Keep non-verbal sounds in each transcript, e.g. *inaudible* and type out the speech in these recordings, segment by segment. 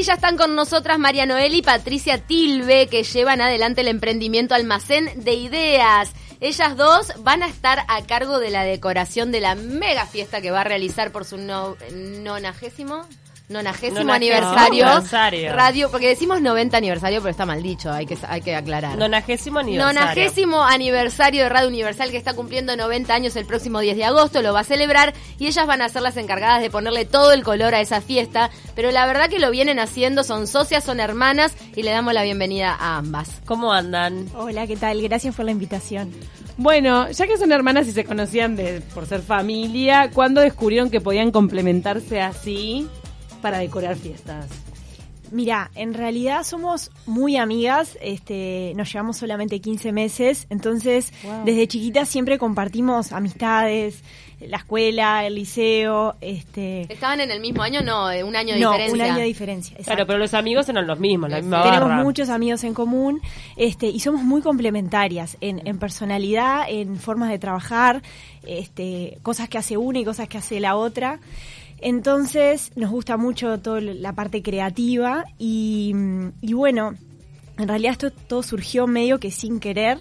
Ya están con nosotras María Noel y Patricia Tilbe, que llevan adelante el emprendimiento Almacén de Ideas. Ellas dos van a estar a cargo de la decoración de la mega fiesta que va a realizar por su no, nonagésimo nonagésimo aniversario, aniversario. radio, porque decimos 90 aniversario, pero está mal dicho, hay que, hay que aclarar. Nonagésimo aniversario. Nonagésimo aniversario de Radio Universal que está cumpliendo 90 años el próximo 10 de agosto, lo va a celebrar y ellas van a ser las encargadas de ponerle todo el color a esa fiesta, pero la verdad que lo vienen haciendo, son socias, son hermanas y le damos la bienvenida a ambas. ¿Cómo andan? Hola, ¿qué tal? Gracias por la invitación. Bueno, ya que son hermanas y se conocían de, por ser familia, ¿cuándo descubrieron que podían complementarse así para decorar fiestas? Mira, en realidad somos muy amigas, este, nos llevamos solamente 15 meses, entonces Wow. desde chiquitas siempre compartimos amistades, la escuela, el liceo, este, ¿Estaban en el mismo año? No, eh, un año de no, diferencia. un año de diferencia. Claro, pero los amigos eran los mismos, la misma Tenemos barra. muchos amigos en común este, y somos muy complementarias en, en personalidad, en formas de trabajar, este, cosas que hace una y cosas que hace la otra. Entonces nos gusta mucho toda la parte creativa y, bueno, en realidad esto todo surgió medio que sin querer.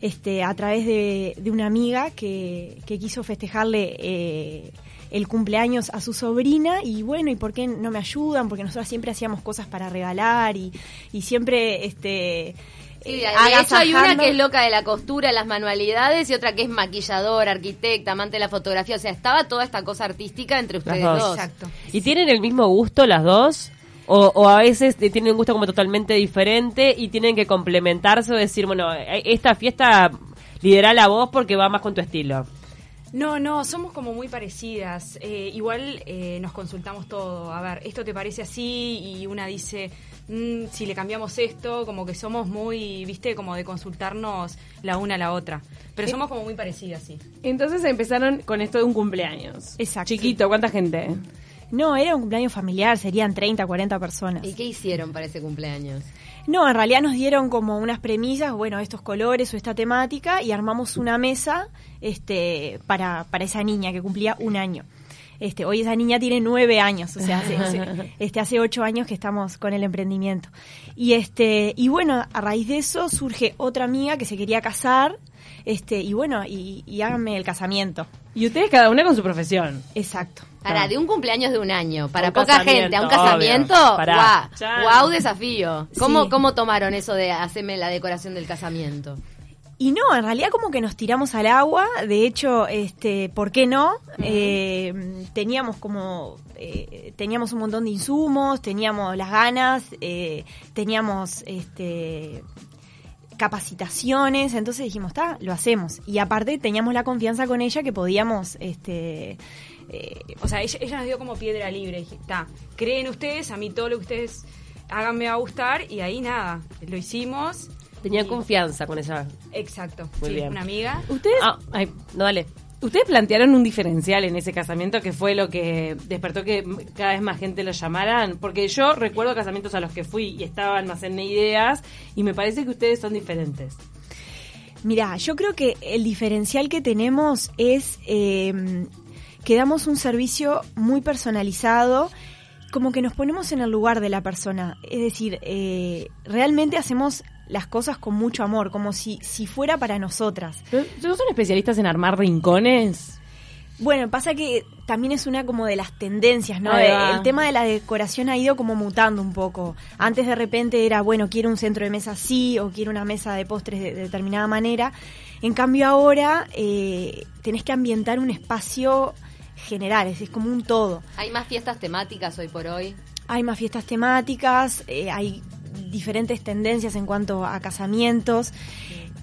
Este, a través de, de una amiga que, que quiso festejarle eh, el cumpleaños a su sobrina y bueno, ¿y por qué no me ayudan? Porque nosotros siempre hacíamos cosas para regalar y, y siempre este Sí, eh, de hecho hay una que es loca de la costura, las manualidades, y otra que es maquilladora, arquitecta, amante de la fotografía. O sea, estaba toda esta cosa artística entre ustedes dos. dos. Exacto. ¿Y tienen el mismo gusto las dos? O, o a veces tienen un gusto como totalmente diferente y tienen que complementarse o decir, bueno, eh, esta fiesta lidera la voz porque va más con tu estilo. No, no, somos como muy parecidas. Eh, igual eh, nos consultamos todo. A ver, esto te parece así y una dice, "Mm, si le cambiamos esto, como que somos muy, viste, como de consultarnos la una a la otra. Pero somos como muy parecidas, sí. Entonces empezaron con esto de un cumpleaños. Exacto. Chiquito, ¿cuánta gente? No, era un cumpleaños familiar, serían 30, 40 personas. ¿Y qué hicieron para ese cumpleaños? No, en realidad nos dieron como unas premisas, bueno, estos colores o esta temática y armamos una mesa este, para, para esa niña que cumplía un año. Este, hoy esa niña tiene nueve años, o sea, hace, hace- este, hace ocho años que estamos con el emprendimiento. Y este, y bueno, a raíz de eso surge otra amiga que se quería casar, este, y bueno, y, y háganme el casamiento. Y ustedes cada una con su profesión. Exacto. Para, de un cumpleaños de un año, para Un poca gente, a un casamiento, guau, guau, desafío. ¿Cómo, Sí. ¿Cómo tomaron eso de hacerme la decoración del casamiento? Y no, en realidad como que nos tiramos al agua, de hecho, este, ¿por qué no? Eh, teníamos como, eh, teníamos un montón de insumos, teníamos las ganas, eh, teníamos, este, capacitaciones, entonces dijimos, está, lo hacemos. Y aparte teníamos la confianza con ella que podíamos, este, eh, O sea, ella, ella nos dio como piedra libre. Dije, está, creen ustedes, a mí todo lo que ustedes hagan me va a gustar. Y ahí nada, lo hicimos. Tenían Y- confianza con esa... Exacto. Muy sí, bien. una amiga. Ustedes, Ah, ay, no, dale. ustedes plantearon un diferencial en ese casamiento que fue lo que despertó que cada vez más gente lo llamaran. Porque yo recuerdo casamientos a los que fui y estaban más en ideas y me parece que ustedes son diferentes. Mira, yo creo que el diferencial que tenemos es eh, que damos un servicio muy personalizado, como que nos ponemos en el lugar de la persona. Es decir, eh, realmente hacemos las cosas con mucho amor, como si, si fuera para nosotras. ¿No no son especialistas en armar rincones? Bueno, pasa que también es una como de las tendencias, ¿no? Va. el tema de la decoración ha ido como mutando un poco. Antes de repente era, bueno, quiero un centro de mesa así o quiero una mesa de postres de, de determinada manera. En cambio ahora eh, tenés que ambientar un espacio general, es, es como un todo. ¿Hay más fiestas temáticas hoy por hoy? Hay más fiestas temáticas, eh, hay diferentes tendencias en cuanto a casamientos.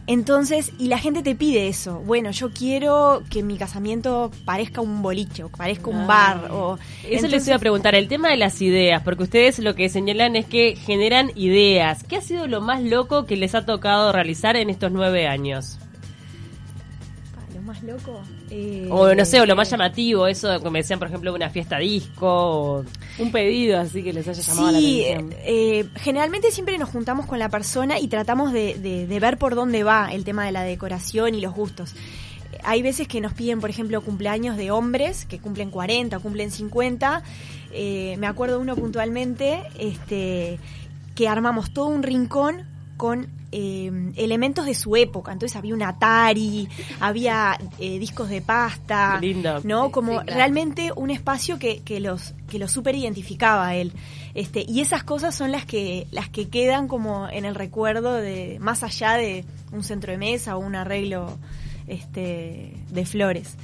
Entonces, y la gente te pide eso. Bueno, yo quiero que mi casamiento parezca un boliche, o parezca un bar. O, Eso les iba a preguntar, el tema de las ideas, porque ustedes lo que señalan es que generan ideas. ¿Qué ha sido lo más loco que les ha tocado realizar en estos nueve años? Más loco. eh, O no sé, o lo más llamativo, eso de que me decían, por ejemplo, una fiesta disco. o- Un pedido así que les haya llamado Sí, la atención. eh, generalmente siempre nos juntamos con la persona y tratamos de, de- de ver por dónde va el tema de la decoración y los gustos. hay veces que nos piden, por ejemplo, cumpleaños de hombres que cumplen 40 o cumplen 50. Eh, me acuerdo uno puntualmente, este, que armamos todo un rincón con eh, elementos de su época. Entonces había un Atari, había eh, discos de pasta, lindo. ¿no? Como sí, claro. realmente un espacio que, que los que los super identificaba a él. Este, y esas cosas son las que las que quedan como en el recuerdo de más allá de un centro de mesa o un arreglo este de flores.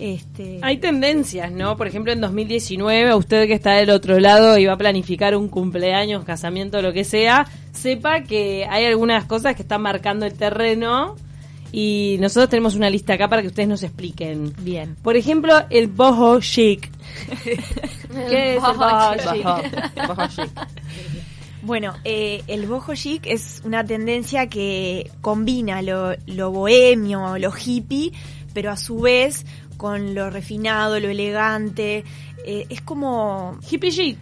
Este, Hay tendencias, ¿no? Por ejemplo, en 2019, a usted que está del otro lado y va a planificar un cumpleaños, casamiento, lo que sea, sepa que hay algunas cosas que están marcando el terreno y nosotros tenemos una lista acá para que ustedes nos expliquen. bien. Por ejemplo, el boho chic. *laughs* ¿Qué es el boho chic? Bueno, eh, el boho chic es una tendencia que combina lo, lo bohemio, lo hippie, pero a su vez con lo refinado, lo elegante. Eh, es como Hippie chic.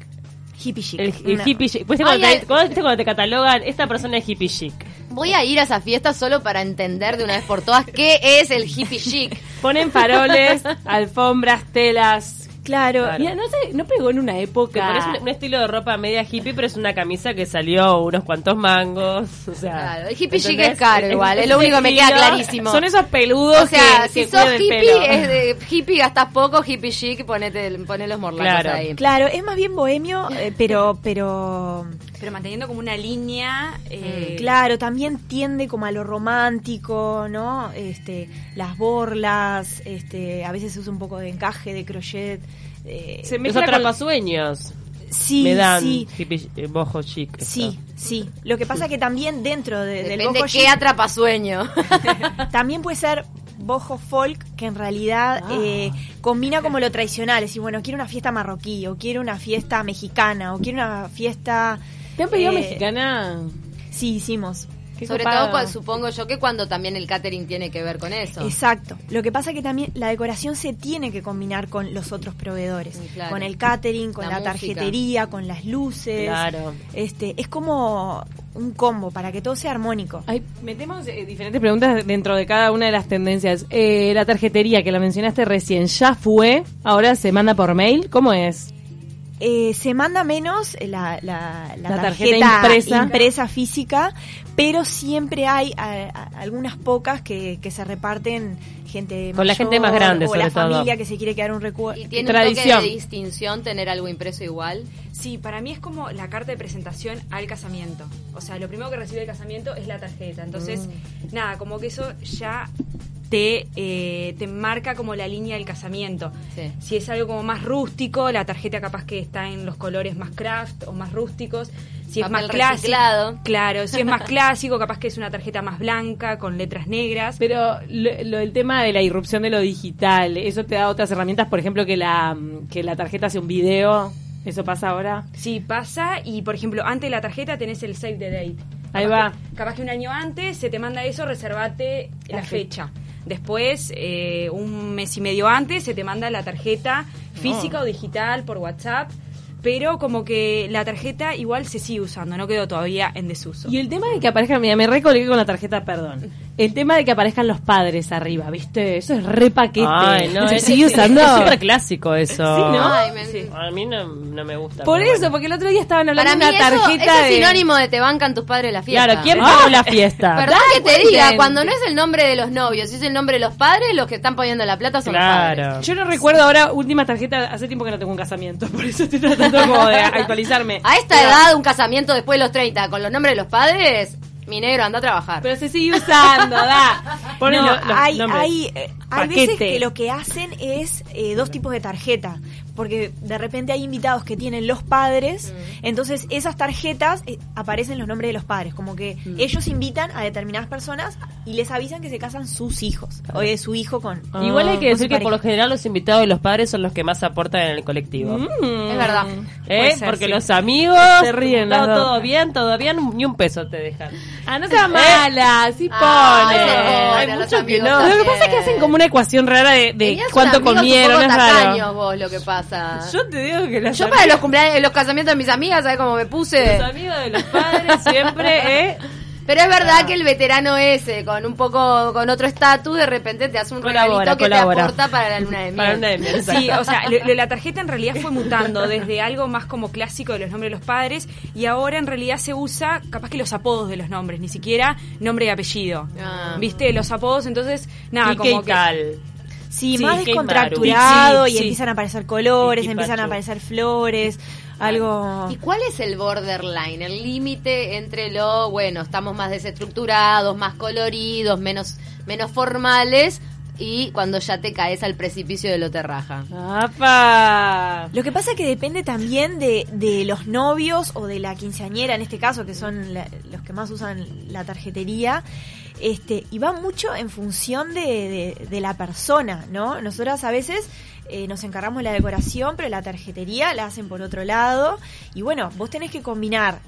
hippie chic. El, el hippie chic. Pues Ay, cuando, ay. te, cuando- viste cuando te catalogan, esta persona es hippie chic. Voy a ir a esa fiesta solo para entender de una vez por todas qué es el hippie chic. Ponen faroles, *laughs* alfombras, telas. Claro, Claro. Mira, no sé, no pegó en una Te época. pones un, un estilo de ropa media hippie, pero es una camisa que salió unos cuantos mangos. O sea, Claro, el hippie chic es caro igual, es lo único que me queda clarísimo. Son esos peludos O sea, que, si que sos hippie, pelo. es de hippie gastas poco, hippie chic, ponete, poné los morlacos Claro. ahí. claro, es más bien bohemio, eh, pero pero Pero manteniendo como una línea. eh, Claro, también tiende como a lo romántico, ¿no? Este, las borlas, este, a veces se usa un poco de encaje, de crochet. eh, Se Los mezcla con- atrapasueños sí, me dan sí, hippie, eh, boho chic. sí, sí. Lo que pasa que también dentro de- del boho qué chic, atrapasueño. *laughs* también puede ser boho folk, que en realidad Ah. eh, combina como lo tradicional. Es decir, bueno, quiero una fiesta marroquí, o quiero una fiesta mexicana, o quiero una fiesta... ¿Te han pedido eh, mexicana? Sí, hicimos. Qué Sobre todo, cuando- supongo yo que cuando también el catering tiene que ver con eso. Exacto. Lo que pasa que también la decoración se tiene que combinar con los otros proveedores, claro. con el catering, con La tarjetería, con las luces. Claro. Este, es como un combo para que todo sea armónico. Ay, metemos eh, diferentes preguntas dentro de cada una de las tendencias. Eh, la tarjetería que la mencionaste recién, ¿ya fue? ¿Ahora se manda por mail? ¿Cómo es? Eh, se manda menos la, la- la La tarjeta tarjeta, impresa. impresa. física, pero siempre hay a- a- algunas pocas que, que se reparten gente Con la mayor gente más grande, o la sobre todo. familia que se quiere quedar un recuerdo. Y tiene un Tradición. toque de distinción tener algo impreso igual. Sí, para mí es como la carta de presentación al casamiento. O sea, lo primero que recibe el casamiento es la tarjeta. Entonces, nada, como que eso ya te, eh, te marca como la línea del casamiento. Sí. Si es algo como más rústico, la tarjeta capaz que está en los colores más craft o más rústicos. Si es más clásico. Claro, si es más *laughs* clásico, capaz que es una tarjeta más blanca, con letras negras. Pero lo, lo- el tema de la irrupción de lo digital, ¿eso te da otras herramientas? Por ejemplo, que la, que la tarjeta hace un video. ¿Eso pasa ahora? Sí, pasa y por ejemplo, antes de la tarjeta tenés el save the date. Ahí Capaz va. que- capaz que un año antes se te manda eso, reservate la, La fecha. Después, eh, un mes y medio antes, se te manda la tarjeta física o digital por WhatsApp. Pero como que la tarjeta igual se sigue usando, no quedó todavía en desuso. Y el tema de que aparezcan, mira, me recolgué con la tarjeta, perdón. El tema de que aparezcan los padres arriba, ¿viste? Eso es re paquete. Ay, no, ¿Se es, sigue usando? es súper clásico eso. Sí, ¿no? Ay, me- Sí. A mí no, no me gusta. Por eso, bueno. porque el otro día estaban hablando Para de una eso, tarjeta eso es sinónimo de te bancan tus padres la fiesta. Claro, ¿quién Ah. pagó la fiesta? *laughs* Perdón que te cuenten. diga, cuando no es el nombre de los novios, si es el nombre de los padres, los que están poniendo la plata son los padres. Claro. Yo no recuerdo ahora última tarjeta, hace tiempo que no tengo un casamiento, *laughs* por eso estoy tratando como de actualizarme. A esta Pero- edad, un casamiento después de los 30 con los nombres de los padres, mi negro, anda a trabajar. Pero se sigue usando, da. *laughs* Ponen No, lo- los hay, nombres. hay, eh, hay veces que lo que hacen es eh, dos tipos de tarjeta, porque de repente hay invitados que tienen los padres, entonces esas tarjetas eh, aparecen los nombres de los padres, como que ellos invitan a determinadas personas y les avisan que se casan sus hijos, o de su hijo con... Ah. Igual hay que decir que por lo general los invitados de los padres son los que más aportan en el colectivo. Mm. Es verdad. ¿Eh? Ser, Porque sí. los amigos Se ríen no, dos. todo bien, todo bien, ni un peso te dejan. Ah, no sea mala, sí Ah, pone. Hay los muchos que no. Lo que también. pasa es que hacen como una ecuación rara de, cuánto comieron, es raro. vos, lo que pasa. Yo, Yo te digo que las para los cumpleaños, los casamientos de mis amigas, ¿sabes cómo me puse? Los amigos de los padres siempre, ¿eh? *laughs* Pero es verdad que el veterano ese, con un poco, con otro estatus, de repente te hace un Colabora, regalito que colabora. te aporta para la luna de miel. Para una de miel, Sí, o sea, lo- lo- la tarjeta en realidad fue mutando desde algo más como clásico de los nombres de los padres y ahora en realidad se usa capaz que los apodos de los nombres, ni siquiera nombre y apellido. Ah. ¿Viste? Los apodos, entonces, nada, Quique como y que... Cal. Sí, Sí, más descontracturado y Sí, sí. empiezan a aparecer colores, empiezan a aparecer flores, algo... ¿Y cuál es el borderline, el límite entre lo, bueno, estamos más desestructurados, más coloridos, menos, menos formales, y cuando ya te caes al precipicio de lo terraja? ¡Apa! Lo que pasa es que depende también de, de los novios o de la quinceañera, en este caso, que son la- los que más usan la tarjetería, este, y va mucho en función de, de- de la persona, ¿no? Nosotras a veces eh, nos encargamos de la decoración, pero la tarjetería la hacen por otro lado, y bueno, vos tenés que combinar,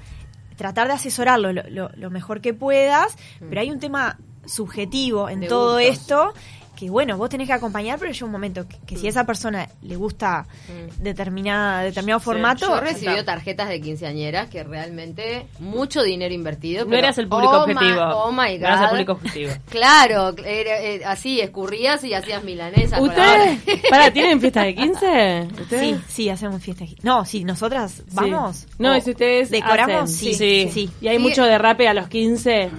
tratar de asesorarlo lo, lo- lo mejor que puedas, pero hay un tema subjetivo en De todo gustos. esto que bueno, vos tenés que acompañar, pero llega un momento que, que si a esa persona le gusta determinada, determinado formato, Yo he recibido tarjetas de quinceañeras que realmente mucho dinero invertido. No pero- eras el público oh my- objetivo. oh my God. No eras el público objetivo. *laughs* Claro, era- eh, así escurrías y hacías milanesas. ¿Ustedes? *laughs* Para, ¿tienen fiesta de 15? ¿Ustedes? sí, sí, hacemos fiesta. No, sí, nosotras vamos. No, y si ustedes decoramos, hacen. sí, Sí. sí. Y hay Sí. mucho derrape a los 15.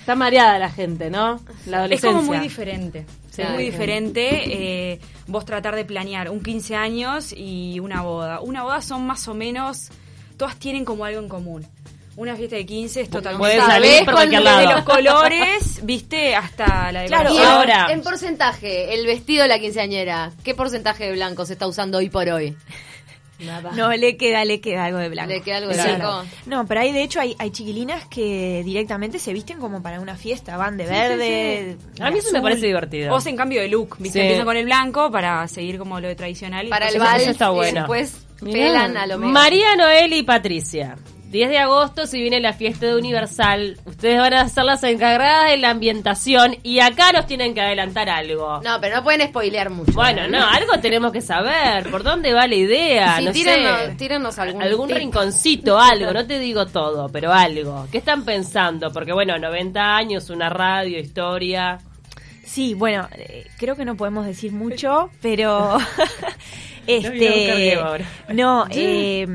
Está mareada la gente, ¿no? La Es adolescencia. como muy diferente. Es muy diferente eh, vos tratar de planear un 15 años y una boda. Una boda son más o menos, todas tienen como algo en común. Una fiesta de 15 es totalmente... Sabés salir por cualquier de Desde los colores, *laughs* viste, hasta la Claro, Y Ahora- en porcentaje, el vestido de la quinceañera, ¿qué porcentaje de blanco se está usando hoy por hoy? No, le queda, le queda algo de blanco. ¿Le queda algo de blanco? No, pero hay, de hecho, hay, hay chiquilinas que directamente se visten como para una fiesta, van de verde. A mí eso me parece divertido. O se en cambio de look, viste, Sí. empiezan con el blanco para seguir como lo de tradicional. y Para el después- Eso- vals está y bueno. después Mirá. pelan a lo mejor. María Noel y Patricia. 10 de agosto se viene la fiesta de Universal. Ustedes van a ser las encargadas de la ambientación y acá nos tienen que adelantar algo. No, pero no pueden spoilear mucho. Bueno, ¿eh? no, algo tenemos que saber. ¿Por dónde va la idea? Sí, no tírenos, sé. tírenos algún, Algún tip. rinconcito, algo, no te digo todo, pero algo. ¿Qué están pensando? Porque bueno, 90 años, una radio, historia. Sí, bueno, eh, creo que no podemos decir mucho, pero este no, eh,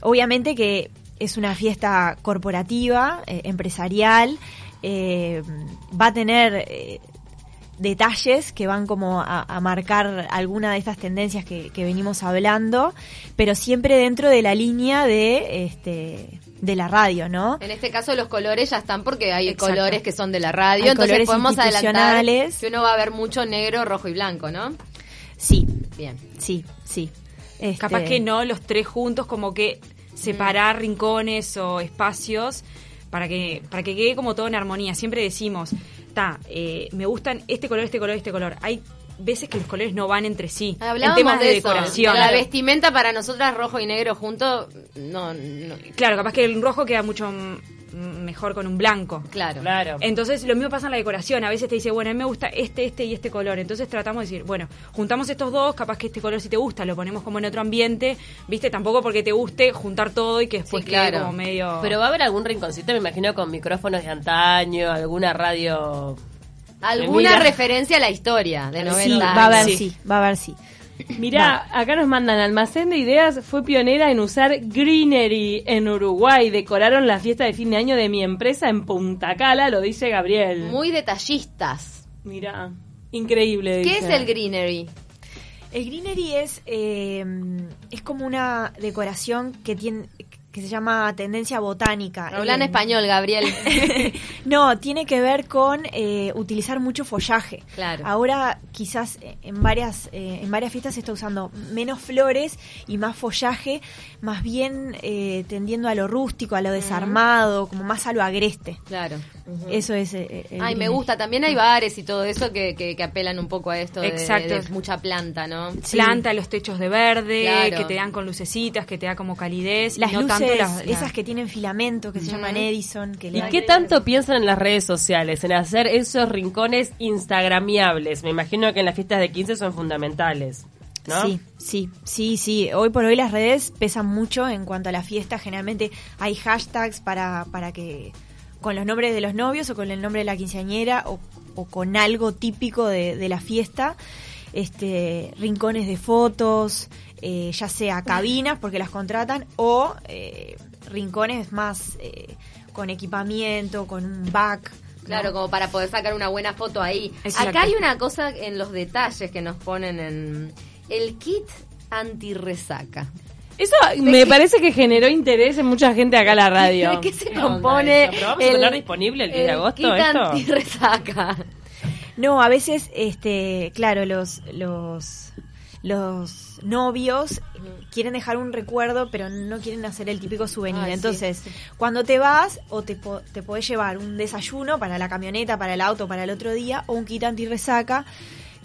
obviamente que es una fiesta corporativa, eh, empresarial, eh, va a tener eh, detalles que van como a, a marcar alguna de estas tendencias que, que venimos hablando, pero siempre dentro de la línea de este de la radio, ¿no? En este caso los colores ya están porque hay Exacto. colores que son de la radio, Hay entonces podemos adelantar que uno va a ver mucho negro, rojo y blanco, ¿no? Sí, Bien. sí, sí. Este, Capaz que no los tres juntos, como que separar rincones o espacios para que para que quede como todo en armonía. Siempre decimos, ta, eh, me gustan este color, este color, este color. Hay veces que los colores no van entre sí. Hablábamos en temas de, de, eso. decoración. La vestimenta para nosotras rojo y negro juntos, no, no, Claro, capaz que el rojo queda mucho mejor con un blanco. claro. Claro. Entonces lo mismo pasa en la decoración, a veces te dice, bueno, a mí me gusta este, este y este color, entonces tratamos de decir, bueno, juntamos estos dos, capaz que este color si te gusta, lo ponemos como en otro ambiente, viste, tampoco porque te guste juntar todo y que después Sí, quede claro. como medio... Pero va a haber algún rinconcito, me imagino, con micrófonos de antaño, alguna radio. Alguna referencia a la historia de 90 Sí, va a haber años. sí, va a haber sí. Mirá, acá nos mandan Almacén de Ideas fue pionera en usar greenery en Uruguay. Decoraron la fiesta de fin de año de mi empresa en Punta Cala, lo dice Gabriel. Muy detallistas. Mirá, increíble. ¿Qué dice. es el greenery? El greenery es, eh, es como una decoración que tiene que se llama tendencia botánica. Habla en Eh, español, Gabriel. *laughs* No, tiene que ver con eh, utilizar mucho follaje. Claro. Ahora quizás eh, en varias eh, en varias fiestas se está usando menos flores y más follaje, más bien eh, tendiendo a lo rústico, a lo desarmado, como más a lo agreste. Claro. Eso es. eh, el Ay, me gusta. También hay bares y todo eso que, que, que apelan un poco a esto de, Exacto. de mucha planta, ¿no? Planta los techos de verde, Claro. que te dan con lucecitas, que te da como calidez. y Las no luces, esas que tienen filamento, que se llaman Edison, que ¿Y qué tanto piensan en las redes sociales? En hacer esos rincones instagramiables. Me imagino que en las fiestas de 15 son fundamentales. ¿no? Sí, sí, sí, sí. Hoy por hoy las redes pesan mucho en cuanto a la fiesta. Generalmente hay hashtags para, para que con los nombres de los novios o con el nombre de la quinceañera o, o con algo típico de, de la fiesta. Este, rincones de fotos, eh, ya sea cabinas porque las contratan o eh, rincones más eh, con equipamiento, con un back. ¿no? Claro, como para poder sacar una buena foto ahí. Exacto. Acá hay una cosa en los detalles que nos ponen en el kit anti-resaca. Eso me parece que generó interés en mucha gente acá en la radio. ¿De qué se ¿Qué onda compone eso? ¿Pero vamos a tener disponible el 10 de agosto kit esto? anti-resaca? No, a veces, este, claro, los, los, los novios quieren dejar un recuerdo, pero no quieren hacer el típico souvenir. Ay, sí, Entonces, cuando te vas, o te, po- te podés llevar un desayuno para la camioneta, para el auto, para el otro día, o un kit anti-resaca,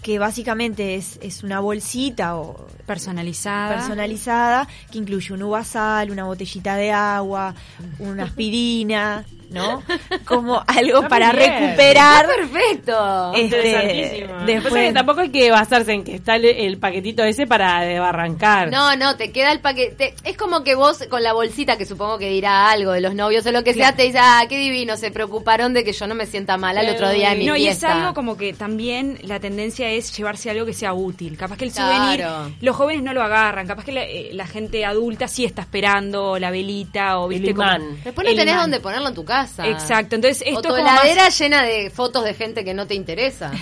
que básicamente es, es una bolsita o Personalizada. personalizada que incluye un uvasal, una botellita de agua, una aspirina, ¿no? Como algo Está para bien. recuperar. Perfecto. Este, después, que tampoco hay que basarse en que está el, el paquetito ese para desbarrancar. No, no, te queda el paquete. Es como que vos con la bolsita, que supongo que dirá algo de los novios o lo que sea, te dice, ah, qué divino, se preocuparon de que yo no me sienta mal al otro día de mi No, y es algo como que también la tendencia es llevarse algo que sea útil. Capaz que el Claro. souvenir, los jóvenes no lo agarran. Capaz que la, eh, la gente adulta sí está esperando la velita o El viste como- imán. Después no el tenés imán. dónde ponerlo en tu casa. Exacto, entonces esto o tu es como más- heladera llena de fotos de gente que no te interesa. *laughs*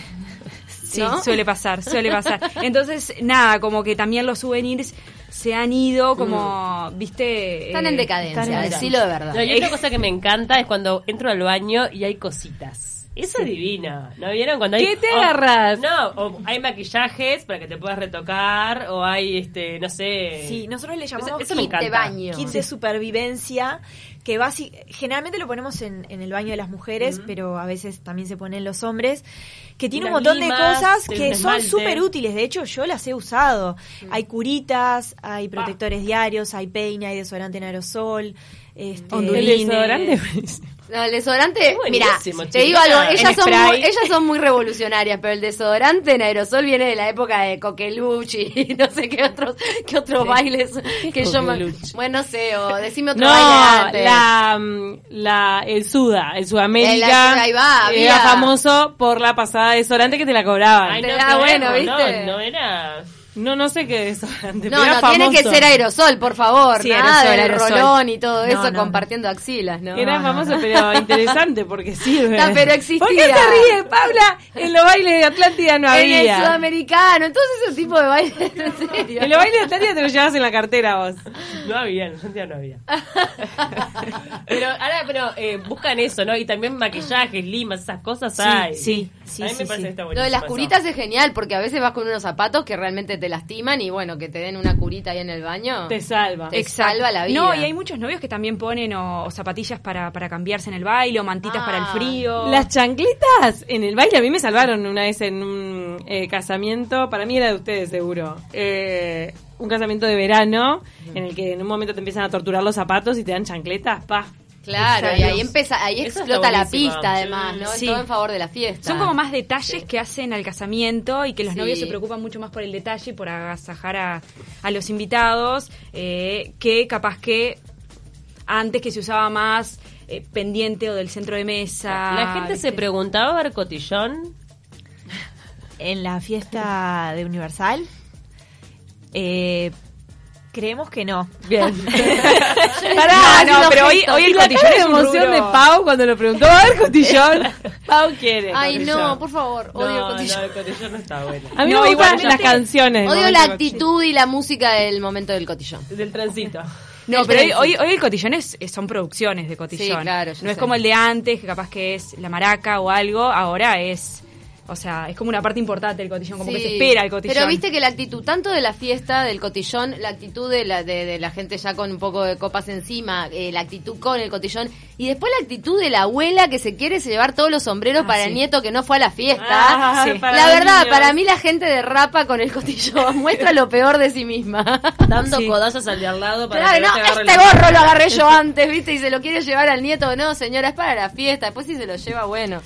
Sí, ¿no? suele pasar, suele pasar. Entonces, nada, como que también los souvenirs se han ido como, viste... Están eh, en decadencia, están en decilo de verdad. No, y otra cosa que me encanta es cuando entro al baño y hay cositas. Eso es divino. ¿No vieron? Cuando hay, ¿Qué te agarras? No, o hay maquillajes para que te puedas retocar, o hay, este, no sé... sí, nosotros le llamamos eso kit de baño. kit de supervivencia que basi- generalmente lo ponemos en, en el baño de las mujeres, pero a veces también se pone en los hombres, que tiene un montón limas, de cosas que son súper útiles. De hecho, yo las he usado. Hay curitas, hay protectores diarios, hay peine, hay desodorante en aerosol. Este, El Ondulines. desodorante. *laughs* No, el desodorante, Es mira, te digo algo, ellas son, muy, ellas son muy revolucionarias, pero el desodorante en aerosol viene de la época de Coqueluche y *laughs* no sé qué otros, qué otros bailes que yo bueno, no sé, o decime otro No, baile antes. la, la, el Suda, el El- Sudamérica. ahí va, Era famoso por la pasada desodorante que te la cobraban. Ay, no, qué bueno, ¿viste? No, no era... No, no sé qué desodorante. No, no, tiene que ser aerosol, por favor, Sí, nada aerosol, rolón y todo No, eso no, no. compartiendo axilas, ¿no? Era famoso, pero *laughs* interesante porque sirve. Está, pero existía. ¿Por qué se ríe, Paula? En los bailes de Atlántida no En el había. sudamericano, entonces ese tipo de bailes, *laughs* en serio. En los bailes de Atlántida te lo llevas en la cartera vos. No había, en Argentina no había. *laughs* pero ahora, pero eh, buscan eso, ¿no? Y también maquillajes, limas, esas cosas hay. sí, sí, A mí sí, me parece sí. que está Lo de las curitas es genial porque a veces vas con unos zapatos que realmente te lastiman y bueno, que te den una curita ahí en el baño. Te salva. Te salva la vida. No, y hay muchos novios que también ponen o, o zapatillas para, para cambiarse en el baile o mantitas Ah. para el frío. Las chancletas en el baile a mí me salvaron una vez en un eh, casamiento, para mí era de ustedes seguro. Eh, un casamiento de verano en el que en un momento te empiezan a torturar los zapatos y te dan chancletas, pa. Claro, y ahí empieza, ahí Eso explota la pista además, ¿no? Sí. Todo en favor de la fiesta. Son como más detalles que hacen al casamiento y que los Sí. novios se preocupan mucho más por el detalle, por agasajar a, a los invitados, eh, que capaz que antes que se usaba más eh, pendiente o del centro de mesa. La gente se preguntaba a ver cotillón. en la fiesta de Universal. Eh, creemos que no. Bien. *laughs* Pará, no, pero hoy, hoy el cotillón es un emoción rubro- de Pau cuando lo preguntó, a ver cotillón. *laughs* Pau quiere Ay, cotillón. no, por favor, odio el cotillón. no, el cotillón no está bueno. A mí No, me gustan las canciones. Odio la actitud y la música del momento del cotillón. Del transito. No, El pero hoy, hoy, hoy el cotillón es, son producciones de cotillón. Sí, claro, no es como el de antes, que capaz que es la maraca o algo, ahora es, o sea, es como una parte importante del cotillón, como que se espera el cotillón. Pero viste que la actitud, tanto de la fiesta, del cotillón, la actitud de la, de, de la gente ya con un poco de copas encima, eh, la actitud con el cotillón, y después la actitud de la abuela que se quiere llevar todos los sombreros Ah, para sí. el nieto que no fue a la fiesta. Ah, Sí. la verdad, niños. para mí la gente derrapa con el cotillón, *laughs* muestra lo peor de sí misma. Dando Sí. codazos al de al lado para Claro, que no, te agarre este gorro lo agarré yo antes, ¿viste? Y se lo quiere llevar al nieto. No, señora, es para la fiesta. Después si se lo lleva, bueno.